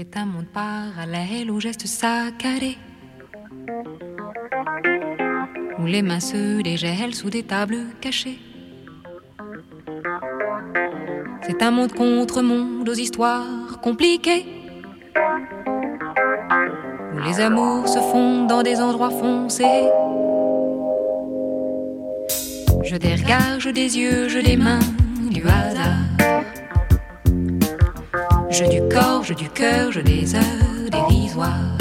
C'est un monde parallèle aux gestes saccadés. Où les mains se dégèlent sous des tables cachées. C'est un monde contre monde aux histoires compliquées. Où les amours se font dans des endroits foncés. Je des regards, je des yeux, je des mains, du hasard. Je du corps, je du cœur, je des heures dérisoires.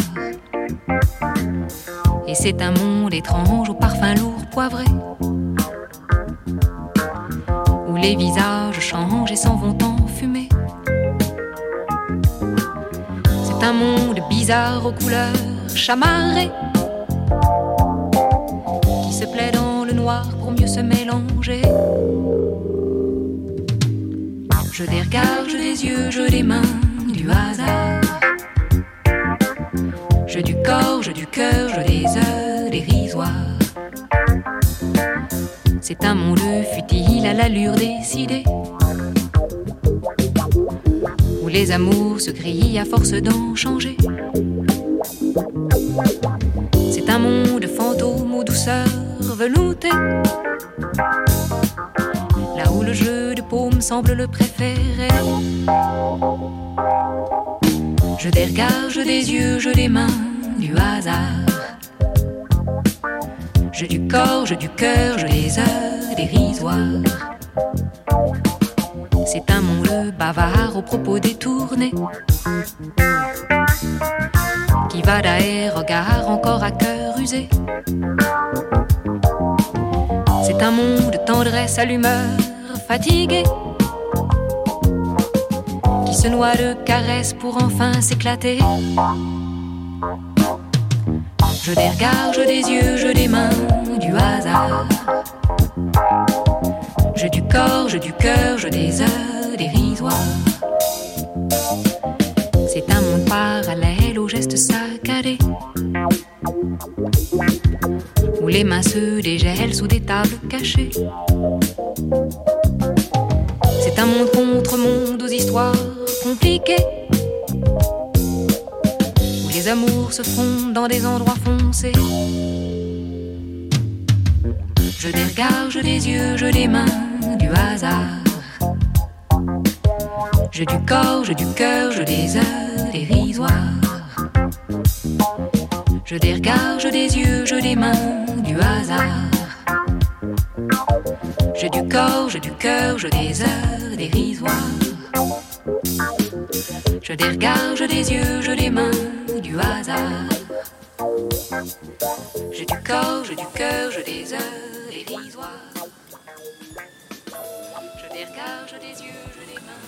Et c'est un monde étrange au parfum lourd poivré. Où les visages changent et s'en vont en fumée. C'est un monde bizarre aux couleurs chamarrées. Qui se plaît dans le noir pour mieux se mélanger. Je des regards, des yeux, des mains, du hasard. Je du corps, je du cœur, je des heures dérisoires. C'est un monde futile à l'allure décidée. Où les amours se crient à force d'en changer. C'est un monde fantôme aux douceurs veloutées le jeu semble le préférer. Je des regards, je des yeux, je des mains, du hasard. Je du corps, je du cœur, je des heures dérisoires. C'est un monde bavard au propos détournés qui va d'air regard encore à cœur usé. C'est un monde de tendresse à l'humeur fatigué qui se noie de caresses pour enfin s'éclater. Je des regards, je des yeux, je des mains, du hasard. Je du corps, je du cœur, je des heures dérisoires. C'est un monde parallèle aux gestes saccadés. Où les mains se dégèlent sous des tables cachées. C'est un monde contre monde aux histoires les amours se font dans des endroits foncés. Je des je des yeux, je des mains, du hasard. Je du corps, je du cœur, je des heures dérisoires. Je des regards, je des yeux, je des mains, du hasard. J'ai du corps, j'ai du cœur, j'ai des heures dérisoires. Je des regards, je des yeux, je des mains, hasard. J'ai du corps, j'ai du cœur, j'ai des heures dérisoires. Je des regards, je des yeux, je des mains.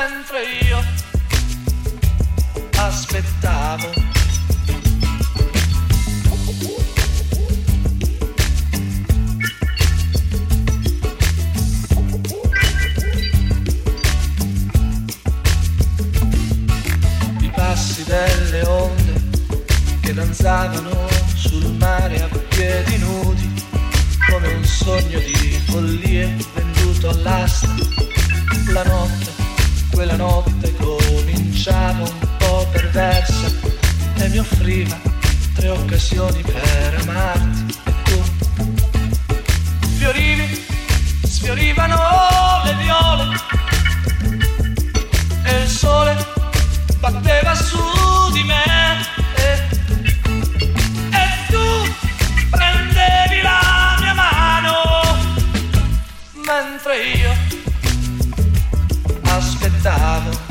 Mentre io aspettavo. I passi delle onde che danzavano sul mare a piedi nudi, come un sogno di follie venduto all'asta. La notte, quella notte cominciava un po' perversa e mi offriva tre occasioni per amarti. Tu? Fiorivi, sfiorivano le viole e il sole batteva su di me. E tu prendevi la mia mano mentre io acreditava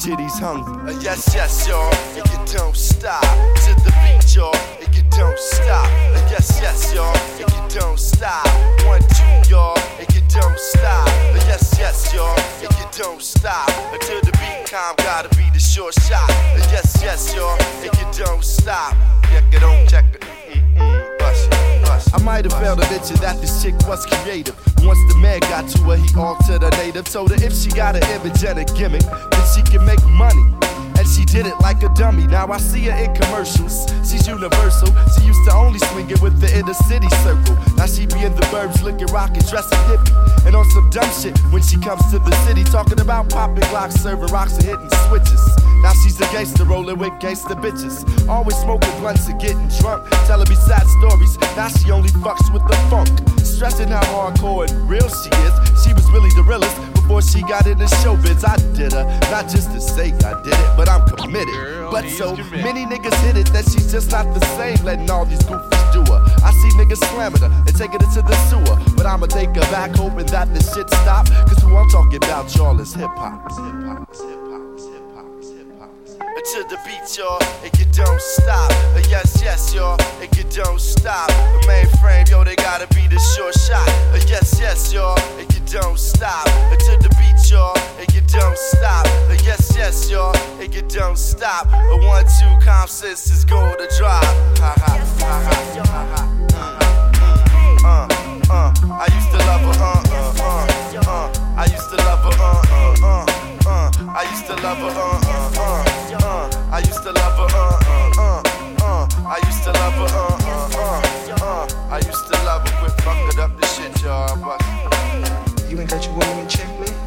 titties hung. Uh, yes, yes, y'all, and you don't stop. To the beat, y'all, and you don't stop. Uh, yes, yes, y'all, and you don't stop. One, two, y'all, and you don't stop. Uh, yes, yes, y'all, and you don't stop. Uh, to the beat, calm, gotta be the short shot. Uh, yes, yes, y'all, and you don't stop. Check it on, check it. Mm-mm, bust it, bust it. I might have failed to mention that this chick was creative. Once the man got to her, he altered her native. Told her if she got an image and a gimmick, universal. She used to only swing it with the inner city circle. Now she be in the burbs looking rockin', dressing hippie. And on some dumb shit when she comes to the city, talking about popping glocks, serving rocks, and hitting switches. Now she's a gangster rolling with gangster bitches. Always smoking blunts and getting drunk. Telling me sad stories. Now she only fucks with the funk. Stressing how hardcore and real she is. She was really the realest before she got into showbiz. I did her, not just to say I did it, but I'm committed. but so many niggas hit it that she's just not the same, letting all these goofies do her. I see niggas slamming her and taking it to the sewer, but I'ma take her back, hoping that this shit stop. Cause who I'm talking about, y'all, is hip hop. Hip hop, hip hop, to the beat, y'all, and you don't stop. Uh, yes, yes, y'all, and you don't stop. The mainframe, yo, they gotta be the short shot. Uh, yes, yes, y'all, and you don't stop. To the beat, y'all, and you don't stop. Uh, yes, yes, y'all, and you don't stop. Uh, one, two, Common Sense is going to drop. Ha ha, ha ha, ha ha. Uh, uh, I used to love her, uh, uh, uh, uh. I used to love her, uh, uh, uh, uh. I used to love her, uh, uh, uh, uh. I used to love her, uh, uh, uh, uh. I used to love her, uh, uh, uh, uh. I used to love her, quit fucking up the shit, y'all. But You ain't got your woman in check, man?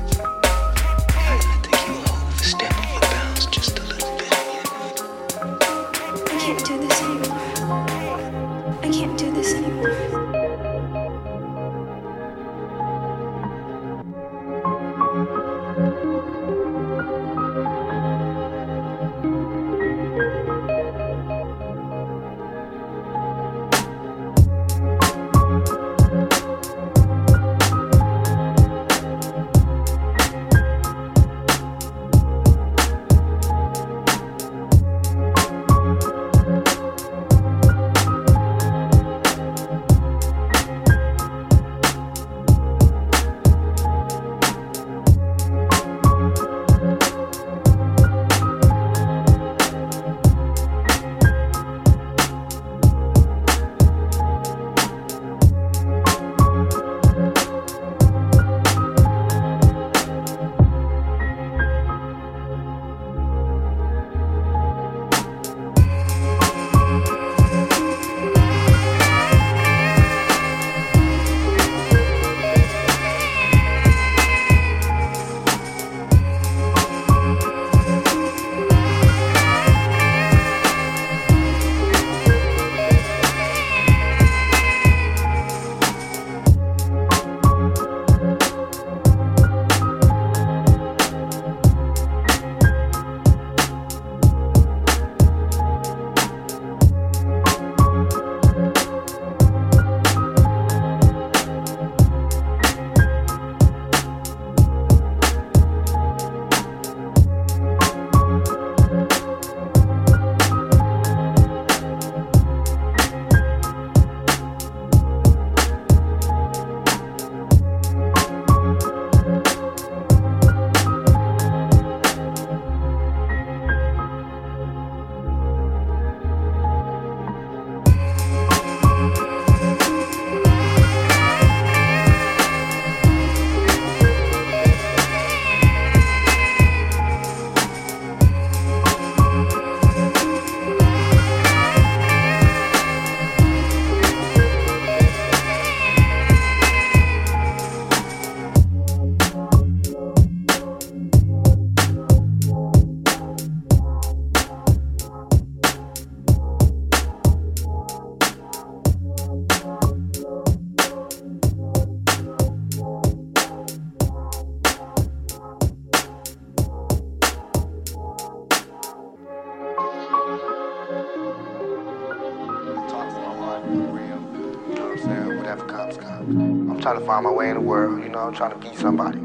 I'm saying? Comes, comes. I'm trying to find my way in the world, you know, I'm trying to be somebody.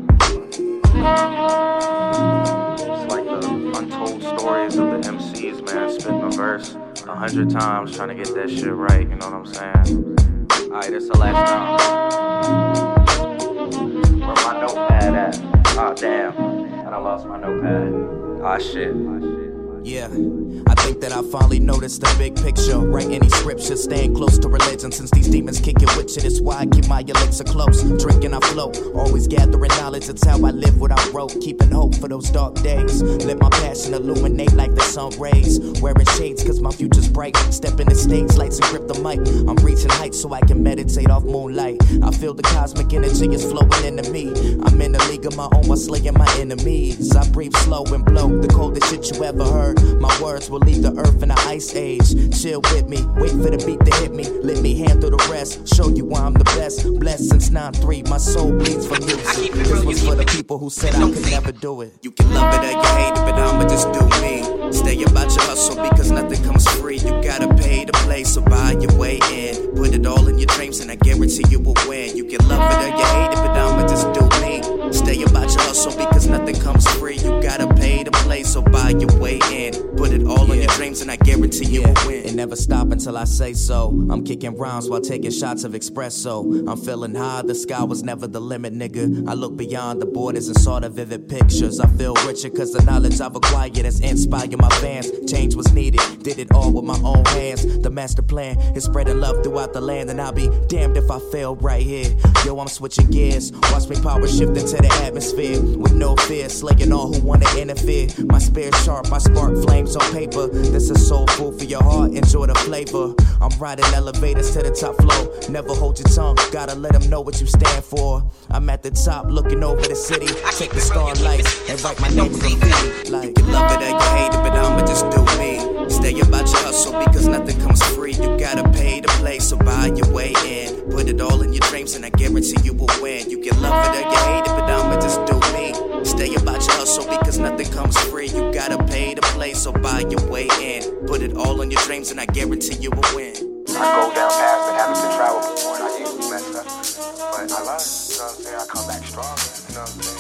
It's like the untold stories of the MCs, man, spitting a verse a hundred times trying to get that shit right, you know what I'm saying? Alright, it's the last time. Where my notepad at? Oh damn. And I lost my notepad. Ah shit. Yeah, I think that I finally noticed the big picture. Write any scripture, staying close to religion. Since these demons kick it with you, that's why I keep my elixir close. Drinking, I float, always gathering knowledge. It's how I live what I wrote, keeping hope for those dark days. Let my passion illuminate like the sun rays. Wearing shades, cause my future's bright. Step in the stage, lights and grip the mic. I'm reaching heights so I can meditate off moonlight. I feel the cosmic energy is flowing into me. I'm in the league of my own while slaying my enemies. I breathe slow and blow the coldest shit you ever heard. My words will leave the earth in the ice age. Chill with me, wait for the beat to hit me. Let me handle the rest. Show you why I'm the best. Blessed since 9-3, my soul bleeds for music. This was for the people who said I could never do it. You can love it or you hate it, but I'ma just do me. Stay about your hustle because nothing comes free. You gotta pay to play, so buy your way in. Put it all in your dreams, and I guarantee you will win. You can love it or you hate it, but I'ma just do me. Stay about your hustle because nothing comes free. You gotta pay to play, so buy your way in. Put it all in your dreams, and I guarantee you will win. And never stop until I say so. I'm kicking rhymes while taking shots of espresso. I'm feeling high, the sky was never the limit, nigga. I look beyond the borders and saw the vivid pictures. I feel richer cause the knowledge I've acquired has inspired my fans. Change was needed, did it all with my own hands. The master plan is spreading love throughout the land, and I'll be damned if I fail right here. Yo, I'm switching gears. Watch me power shift into the atmosphere with no fear, slaying all who wanna interfere. My spirit sharp, I spark flames on paper. This is soul food for your heart, enjoy the flavor. I'm riding elevators to the top floor. Never hold your tongue, gotta let them know what you stand for. I'm at the top looking over the city. Take the starlights and write my name in graffiti. Like, you can love it or you hate it, but I'ma just do me. Stay about your hustle because nothing comes free. You gotta pay to play, so buy your way in. Put it all in your dreams, and I guarantee you will win. You can love it or you hate it, but I'ma just do me. Stay about your hustle because nothing comes free. You gotta pay to play, so buy your way in. Put it all on your dreams, and I guarantee you will win. I go down paths that haven't been traveled before, and I usually mess up. But I learn, you know what I'm saying? I come back stronger, you know what I'm saying?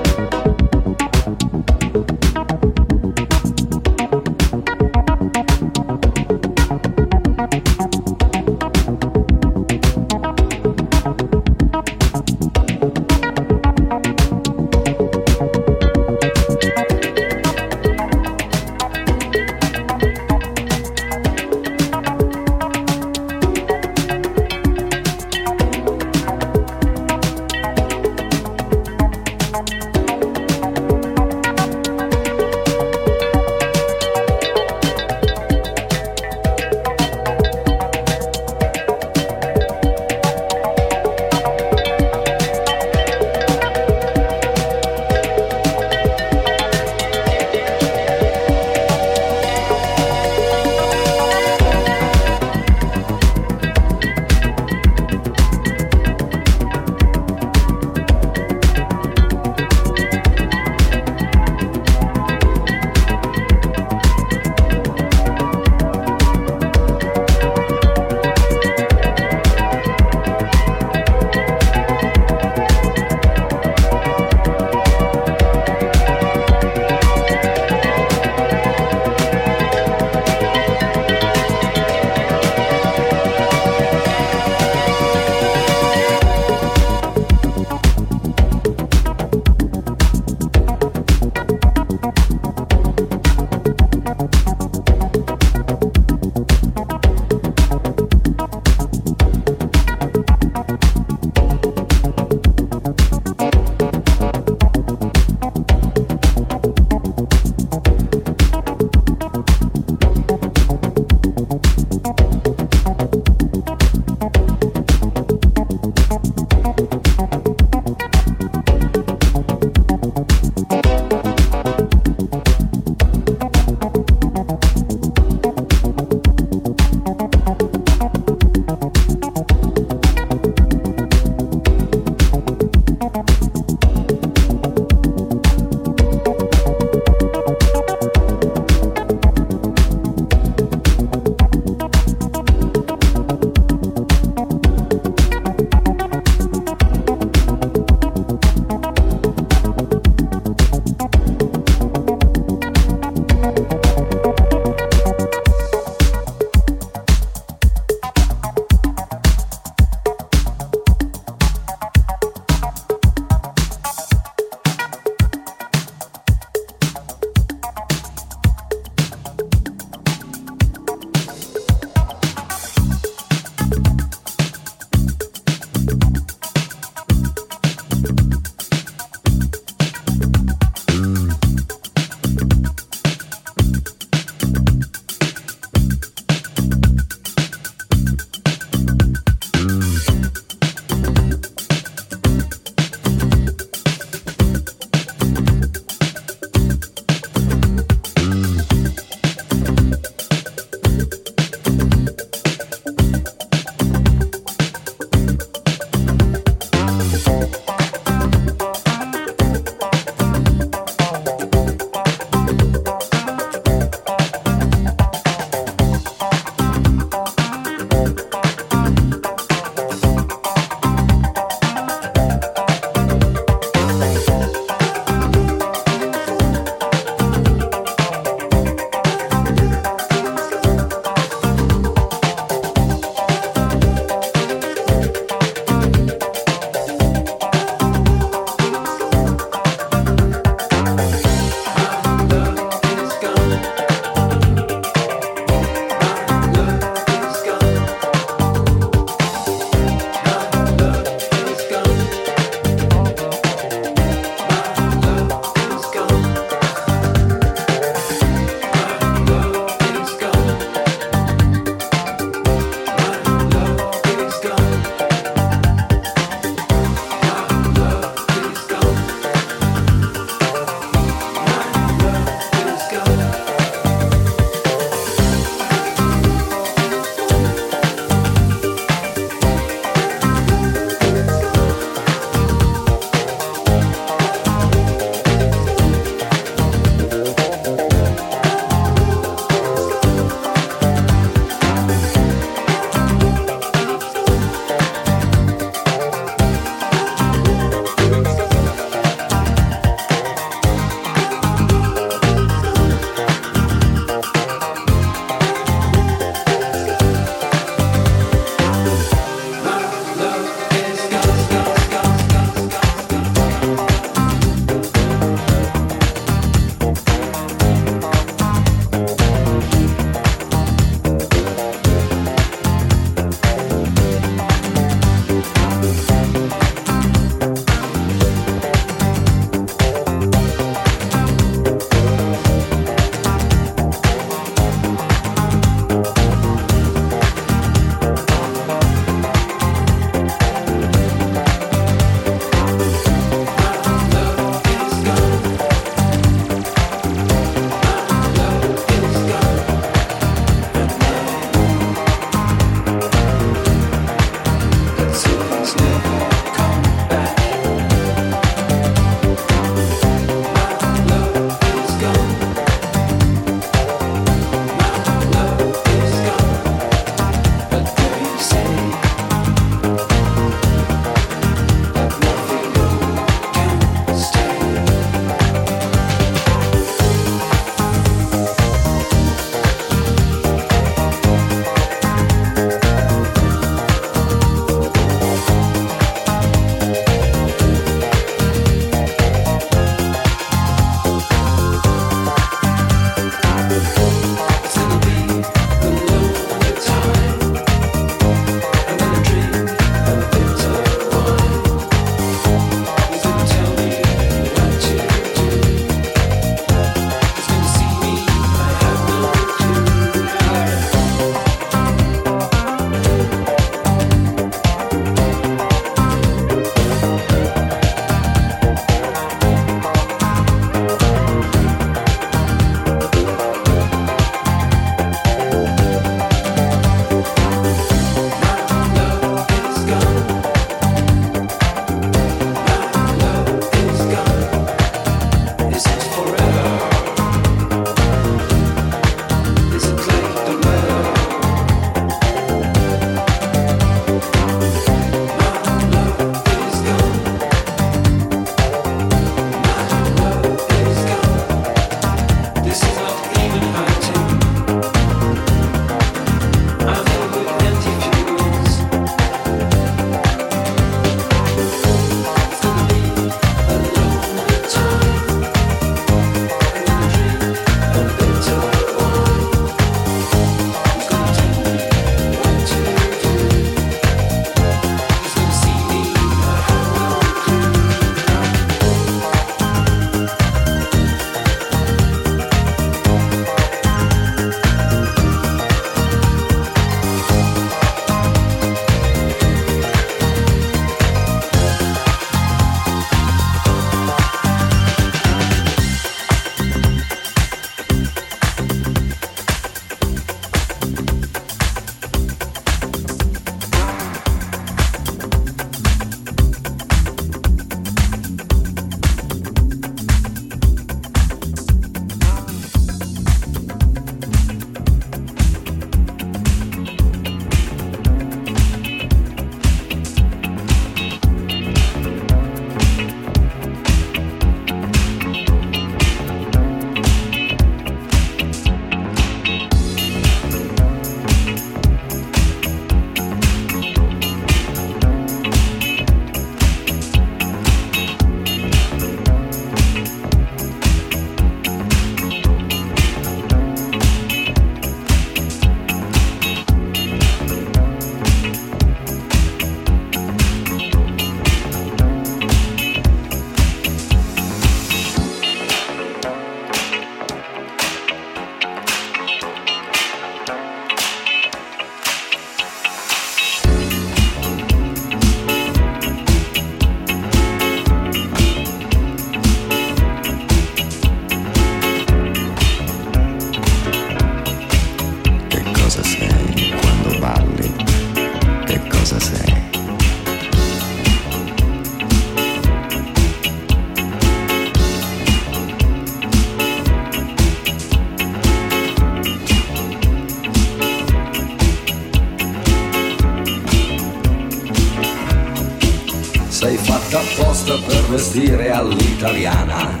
Per vestire all'italiana.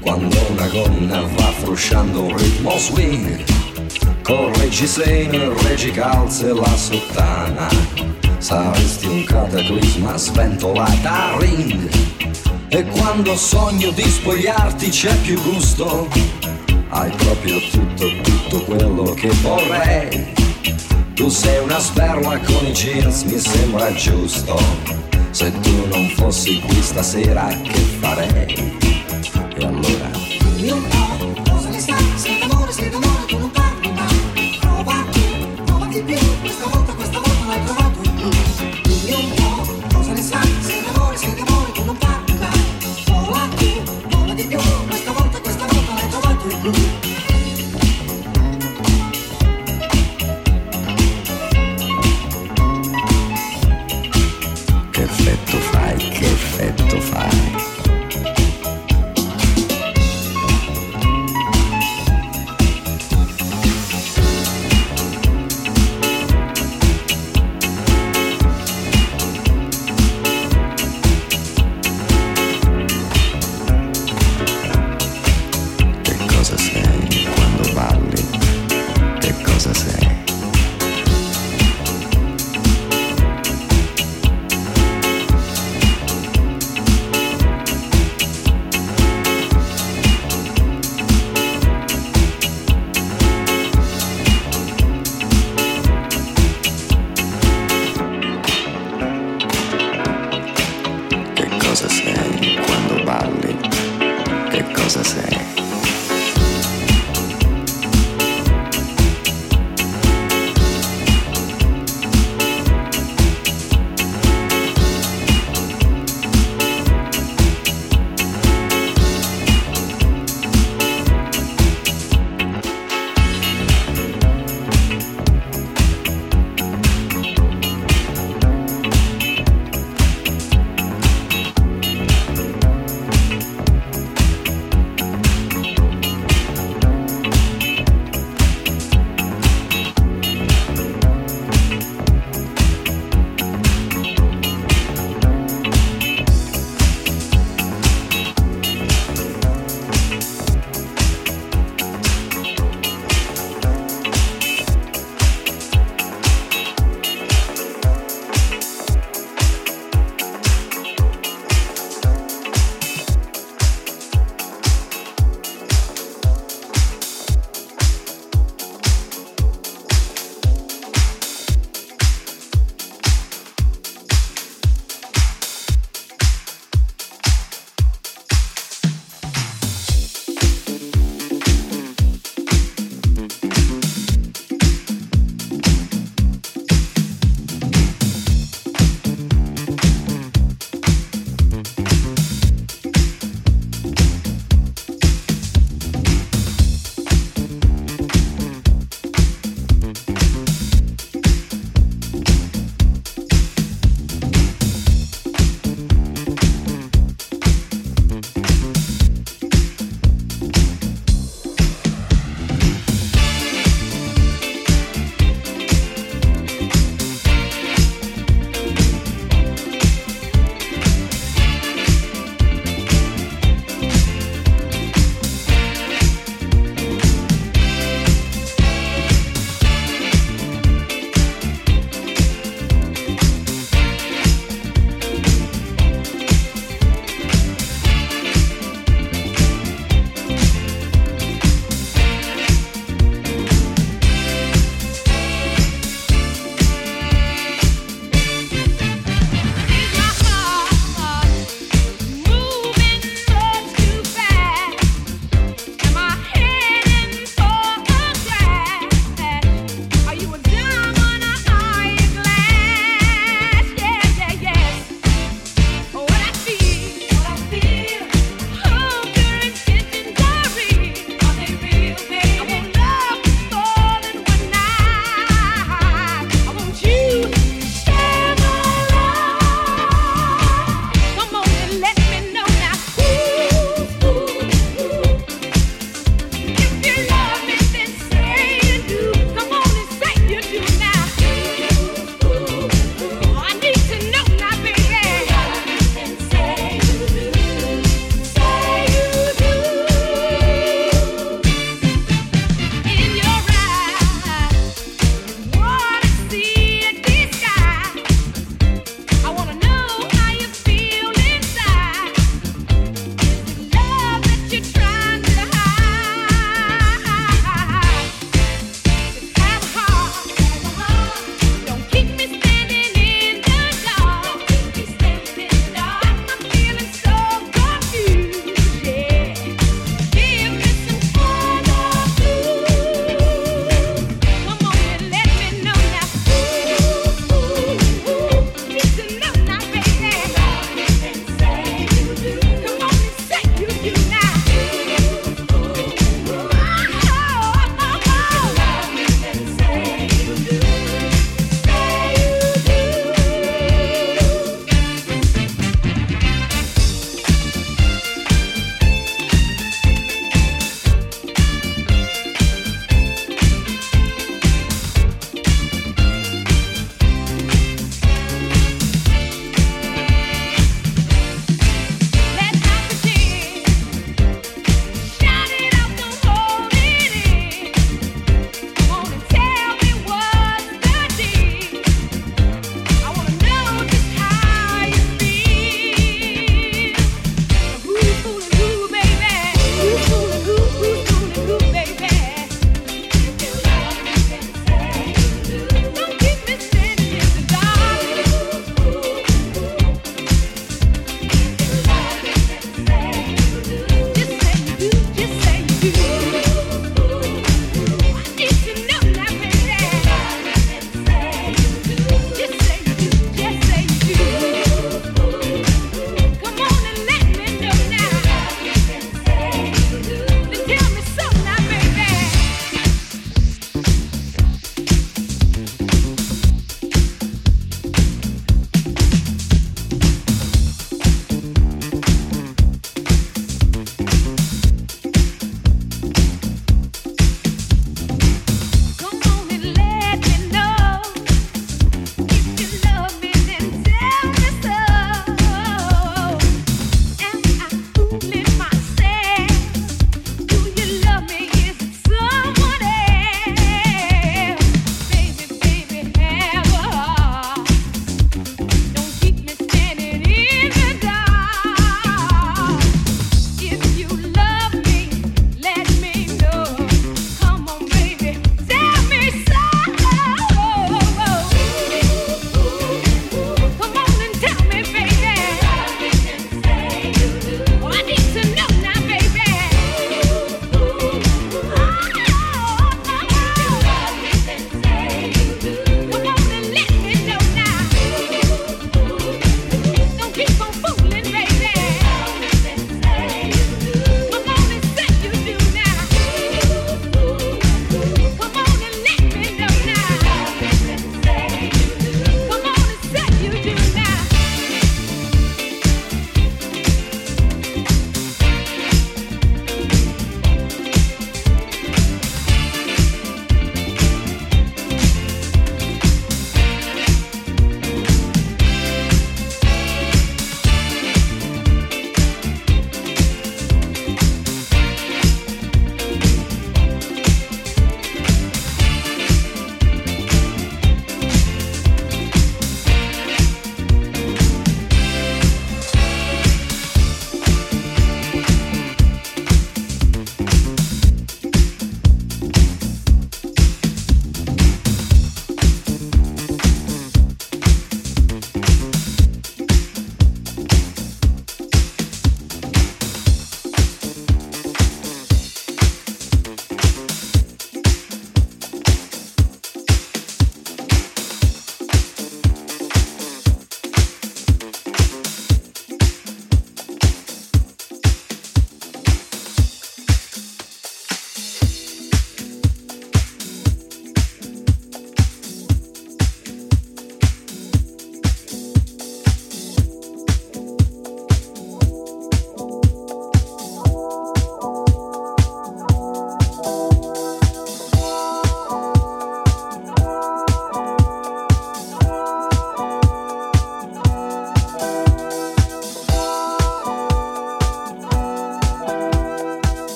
Quando una gonna va frusciando un ritmo swing, correggi seno, reggi calze la sottana. Saresti un cataclisma sventolata a ring. E quando sogno di spogliarti c'è più gusto. Hai proprio tutto, tutto quello che vorrei. Tu sei una sperma con i jeans, mi sembra giusto. Se tu non fossi qui stasera, che farei? E allora? Dimmi un po', cosa ne sai? Se d'amore, se d'amore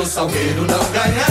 ano Salgueiro não ganhar,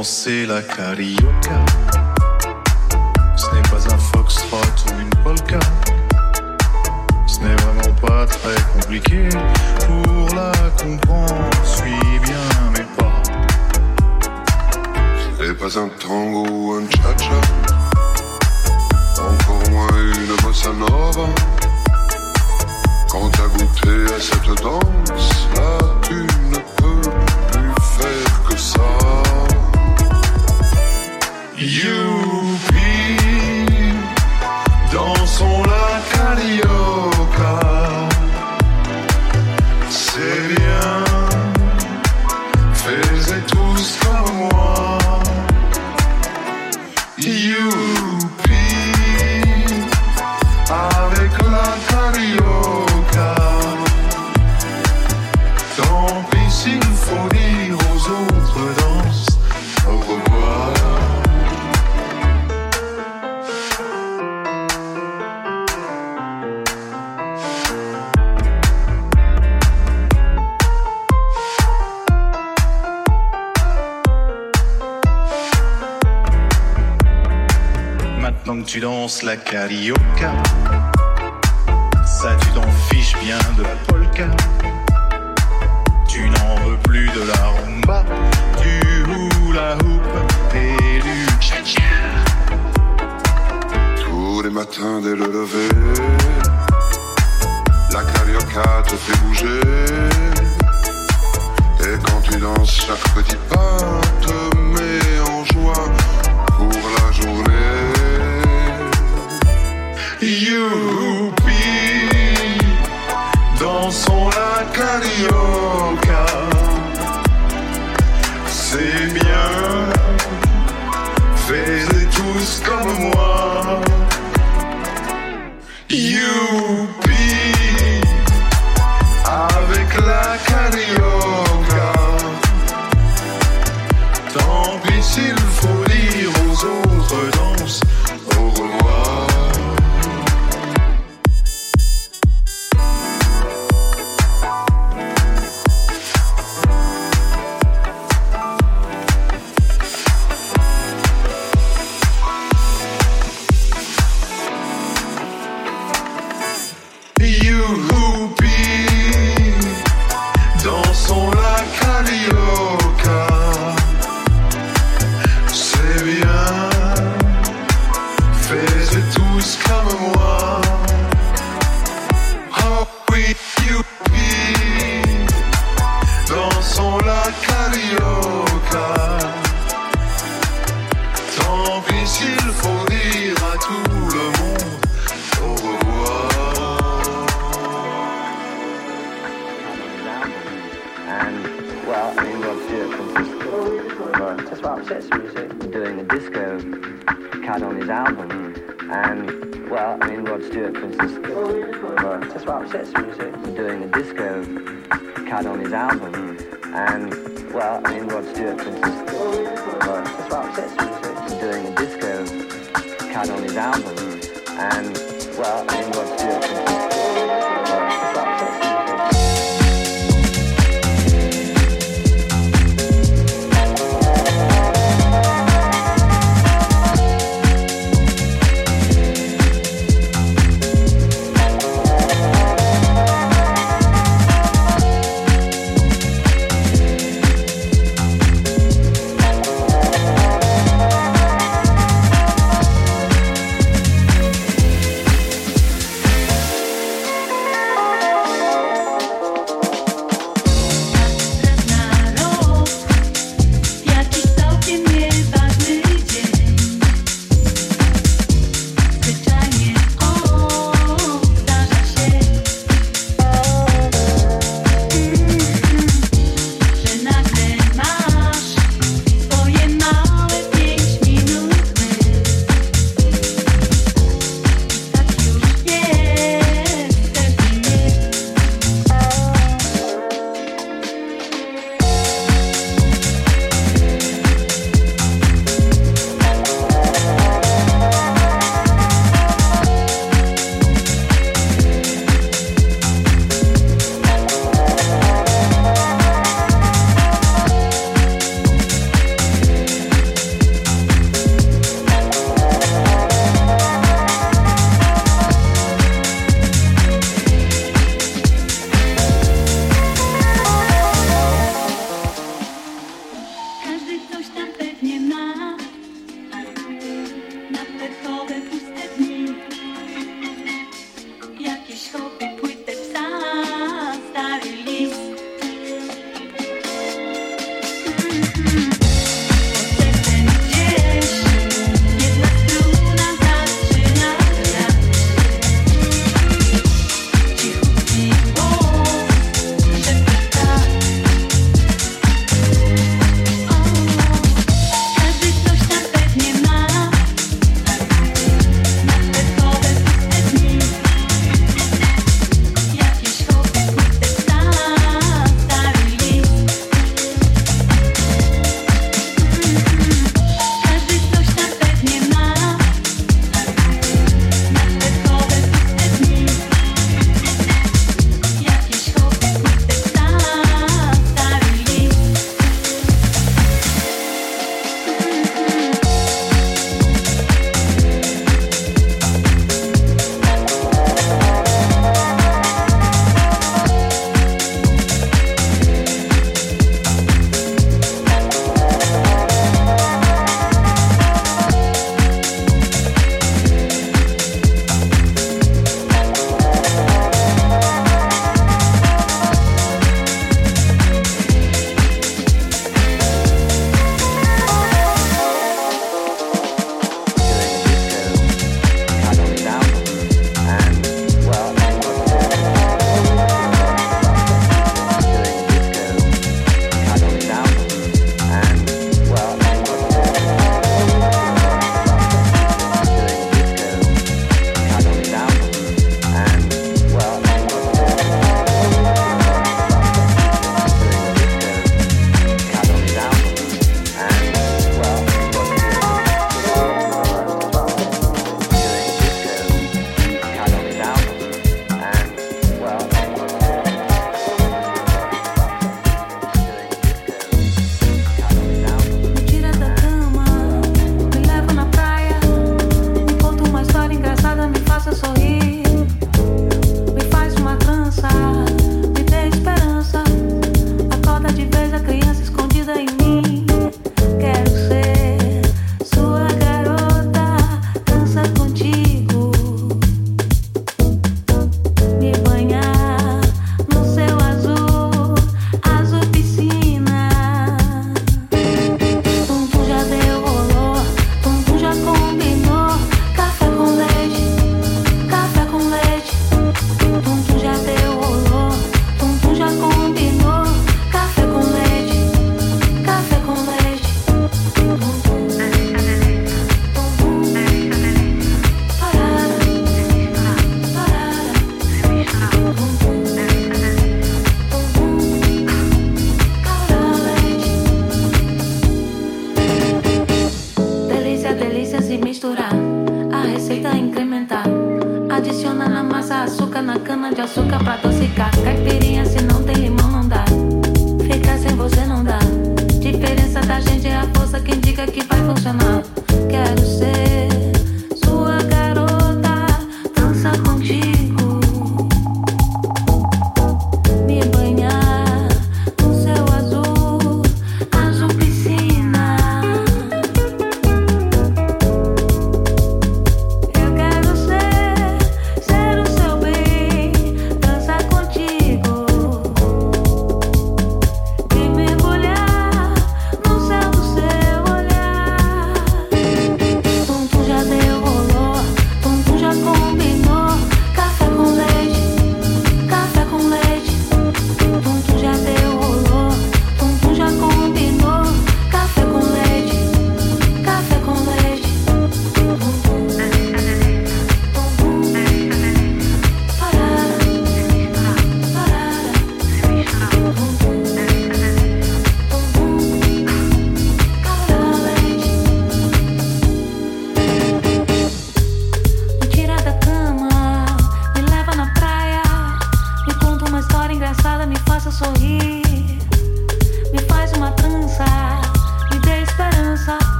danser la carillon. Danses la carioca, comme moi.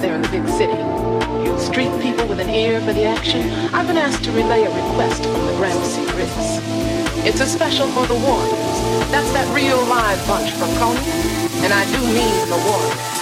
There in the big city, you street people with an ear for the action, I've been asked to relay a request from the Gramercy Riffs. It's a special for the Warriors. That's that real live bunch from Coney, and I do mean the Warriors.